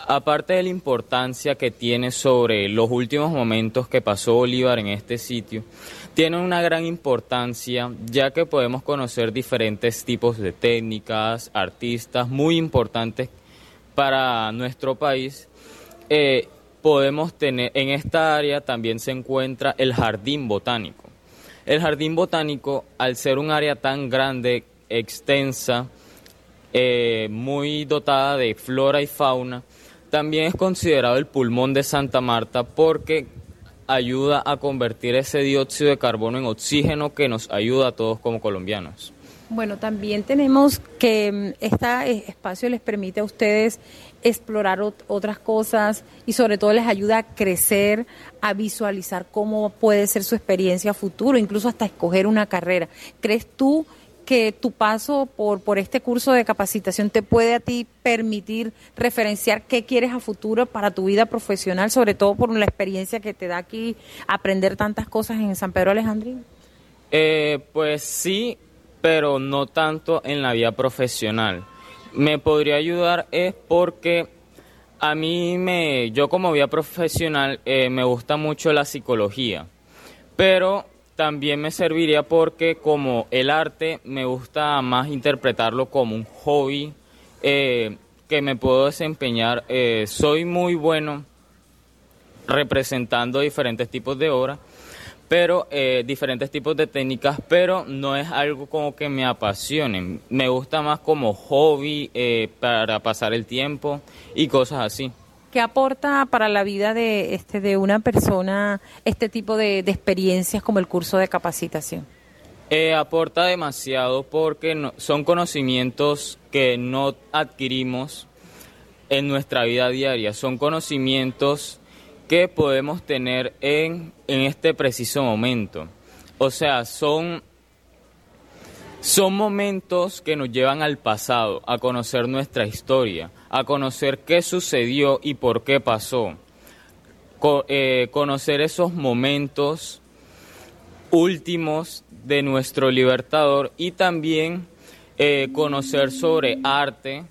Speaker 8: Aparte de la importancia que tiene sobre los últimos momentos que pasó Bolívar en este sitio, tiene una gran importancia ya que podemos conocer diferentes tipos de técnicas, artistas muy importantes para nuestro país. Eh, podemos tener, en esta área también se encuentra el jardín botánico. El jardín botánico, al ser un área tan grande, extensa, eh, muy dotada de flora y fauna, también es considerado el pulmón de Santa Marta porque ayuda a convertir ese dióxido de carbono en oxígeno que nos ayuda a todos como colombianos.
Speaker 3: Bueno, también tenemos que este espacio les permite a ustedes explorar otras cosas y sobre todo les ayuda a crecer, a visualizar cómo puede ser su experiencia futuro, incluso hasta escoger una carrera. ¿Crees tú que tu paso por, por este curso de capacitación te puede a ti permitir referenciar qué quieres a futuro para tu vida profesional, sobre todo por la experiencia que te da aquí aprender tantas cosas en San Pedro Alejandrino?
Speaker 8: Eh, pues sí, pero no tanto en la vida profesional. Me podría ayudar es porque a mí me, yo como vida profesional eh, me gusta mucho la psicología, pero también me serviría porque como el arte me gusta más interpretarlo como un hobby eh, que me puedo desempeñar. Eh, soy muy bueno representando diferentes tipos de obras, pero eh, diferentes tipos de técnicas, pero no es algo como que me apasione. Me gusta más como hobby eh, para pasar el tiempo y cosas así.
Speaker 3: ¿Qué aporta para la vida de, este, de una persona este tipo de, experiencias como el curso de capacitación?
Speaker 8: Eh, aporta demasiado porque son conocimientos que no adquirimos en nuestra vida diaria, son conocimientos que podemos tener en, en este preciso momento. O sea, son son momentos que nos llevan al pasado, a conocer nuestra historia, a conocer qué sucedió y por qué pasó. Eh, conocer esos momentos últimos de nuestro libertador y también eh, conocer sobre arte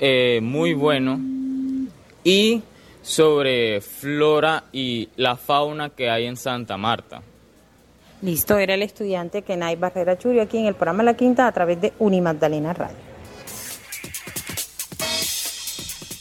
Speaker 8: eh, muy bueno y sobre flora y la fauna que hay en Santa Marta.
Speaker 3: Listo, era el estudiante Kenai Barrera Churio aquí en el programa La Quinta a través de Unimagdalena Radio.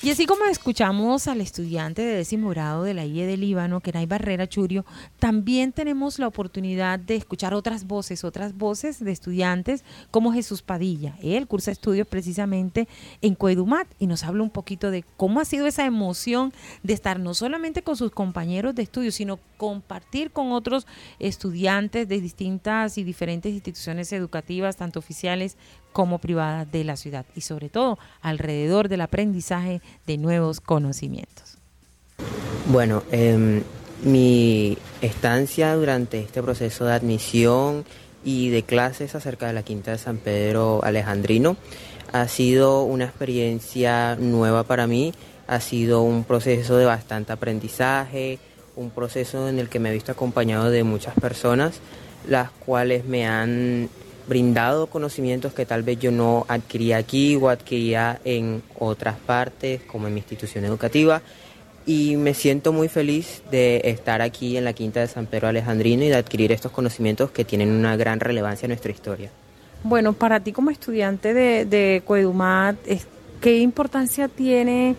Speaker 3: Y así como escuchamos al estudiante de décimo grado de la IE del Líbano, Kenai Barrera Churio, también tenemos la oportunidad de escuchar otras voces, otras voces de estudiantes como Jesús Padilla. Él cursa estudios precisamente en Coedumat y nos habla un poquito de cómo ha sido esa emoción de estar no solamente con sus compañeros de estudio, sino compartir con otros estudiantes de distintas y diferentes instituciones educativas, tanto oficiales como privadas de la ciudad y sobre todo alrededor del aprendizaje de nuevos conocimientos.
Speaker 9: Bueno, em, mi estancia durante este proceso de admisión y de clases acerca de la Quinta de San Pedro Alejandrino ha sido una experiencia nueva para mí, ha sido un proceso de bastante aprendizaje, un proceso en el que me he visto acompañado de muchas personas, las cuales me han brindado conocimientos que tal vez yo no adquiría aquí o adquiría en otras partes, como en mi institución educativa. Y me siento muy feliz de estar aquí en la Quinta de San Pedro Alejandrino y de adquirir estos conocimientos que tienen una gran relevancia en nuestra historia.
Speaker 3: Bueno, para ti como estudiante de, de Coedumat, ¿qué importancia tiene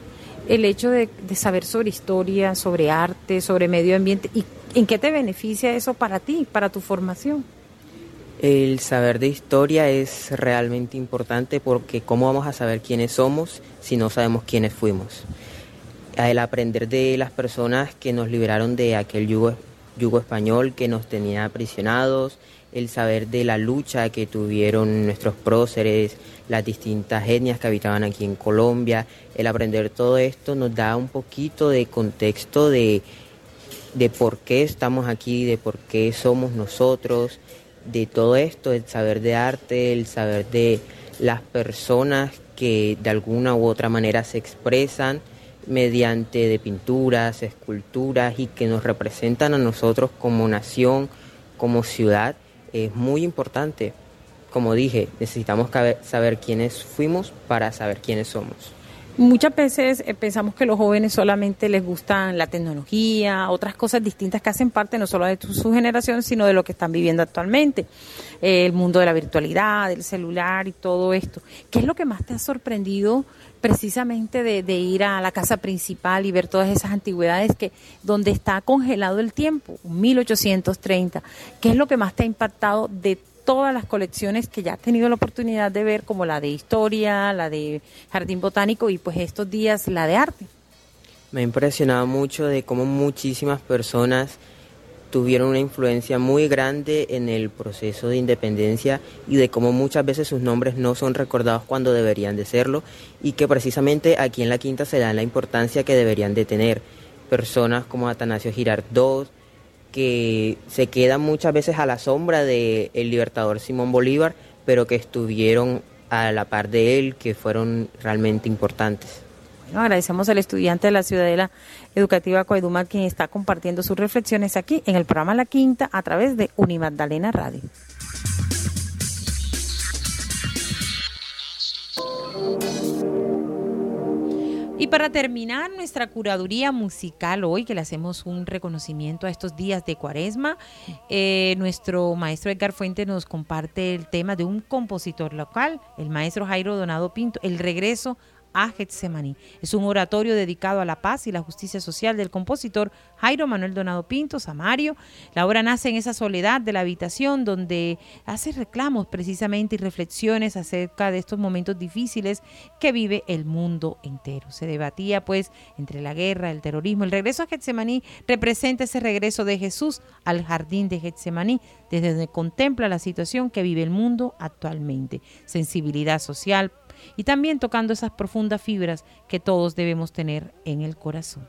Speaker 3: el hecho de, de saber sobre historia, sobre arte, sobre medio ambiente? ¿Y en qué te beneficia eso para ti, para tu formación?
Speaker 9: El saber de historia es realmente importante porque ¿cómo vamos a saber quiénes somos si no sabemos quiénes fuimos? El aprender de las personas que nos liberaron de aquel yugo, español que nos tenía aprisionados, el saber de la lucha que tuvieron nuestros próceres, las distintas etnias que habitaban aquí en Colombia, el aprender todo esto nos da un poquito de contexto de, de por qué estamos aquí, de por qué somos nosotros, de todo esto, el saber de arte, el saber de las personas que de alguna u otra manera se expresan mediante de pinturas, esculturas y que nos representan a nosotros como nación, como ciudad, es muy importante. Como dije, necesitamos saber quiénes fuimos para saber quiénes somos.
Speaker 3: Muchas veces eh, pensamos que los jóvenes solamente les gustan la tecnología, otras cosas distintas que hacen parte no solo de su generación, sino de lo que están viviendo actualmente. Eh, el mundo de la virtualidad, del celular y todo esto. ¿Qué es lo que más te ha sorprendido precisamente de, de, ir a la casa principal y ver todas esas antigüedades que donde está congelado el tiempo, 1830? ¿Qué es lo que más te ha impactado de todas las colecciones que ya he tenido la oportunidad de ver, como la de historia, la de jardín botánico y pues estos días la de arte.
Speaker 9: Me ha impresionado mucho de cómo muchísimas personas tuvieron una influencia muy grande en el proceso de independencia y de cómo muchas veces sus nombres no son recordados cuando deberían de serlo y que precisamente aquí en la Quinta se dan la importancia que deberían de tener. Personas como Atanasio Girardot, que se quedan muchas veces a la sombra del el libertador Simón Bolívar, pero que estuvieron a la par de él, que fueron realmente importantes.
Speaker 3: Bueno, agradecemos al estudiante de la Ciudadela Educativa Coedumat quien está compartiendo sus reflexiones aquí en el programa La Quinta a través de Unimagdalena Radio. Y para terminar nuestra curaduría musical hoy, que le hacemos un reconocimiento a estos días de cuaresma, eh, nuestro maestro Edgar Fuente nos comparte el tema de un compositor local, el maestro Jairo Donado Pinto, el regreso a Getsemaní. Es un oratorio dedicado a la paz y la justicia social del compositor Jairo Manuel Donado Pinto, Samario. La obra nace en esa soledad de la habitación donde hace reclamos precisamente y reflexiones acerca de estos momentos difíciles que vive el mundo entero. Se debatía pues entre la guerra, el terrorismo. El regreso a Getsemaní representa ese regreso de Jesús al jardín de Getsemaní, desde donde contempla la situación que vive el mundo actualmente. Sensibilidad social y también tocando esas profundas fibras que todos debemos tener en el corazón.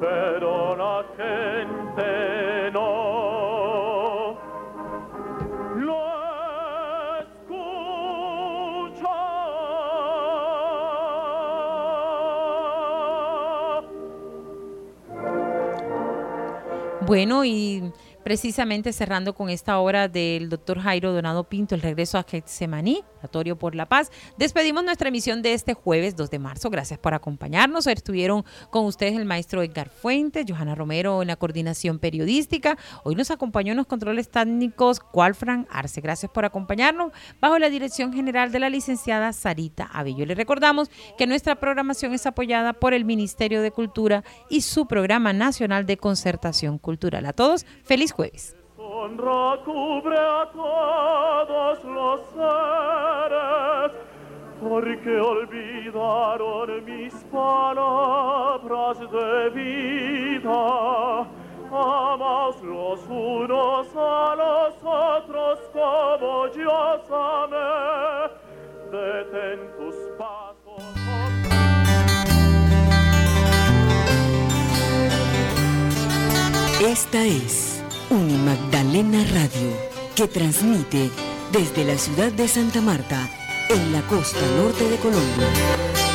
Speaker 10: pero la gente no lo escucha.
Speaker 3: Bueno, y precisamente cerrando con esta obra del doctor Jairo Donado Pinto, El regreso a Getsemaní, Por la Paz. Despedimos nuestra emisión de este jueves 2 de marzo. Gracias por acompañarnos. Estuvieron con ustedes el maestro Edgar Fuentes, Johanna Romero en la coordinación periodística. Hoy nos acompañó en los controles técnicos Cualfran Arce. Gracias por acompañarnos bajo la dirección general de la licenciada Sarita Abello. Le recordamos que nuestra programación es apoyada por el Ministerio de Cultura y su Programa Nacional de Concertación Cultural. A todos, feliz jueves.
Speaker 10: Honra cubre a todos los seres, porque olvidaron mis palabras de vida. Amaos los unos a los otros como yo amé. Detén tus pasos.
Speaker 11: Esta es Unimagdalena Radio, que transmite desde la ciudad de Santa Marta, en la costa norte de Colombia.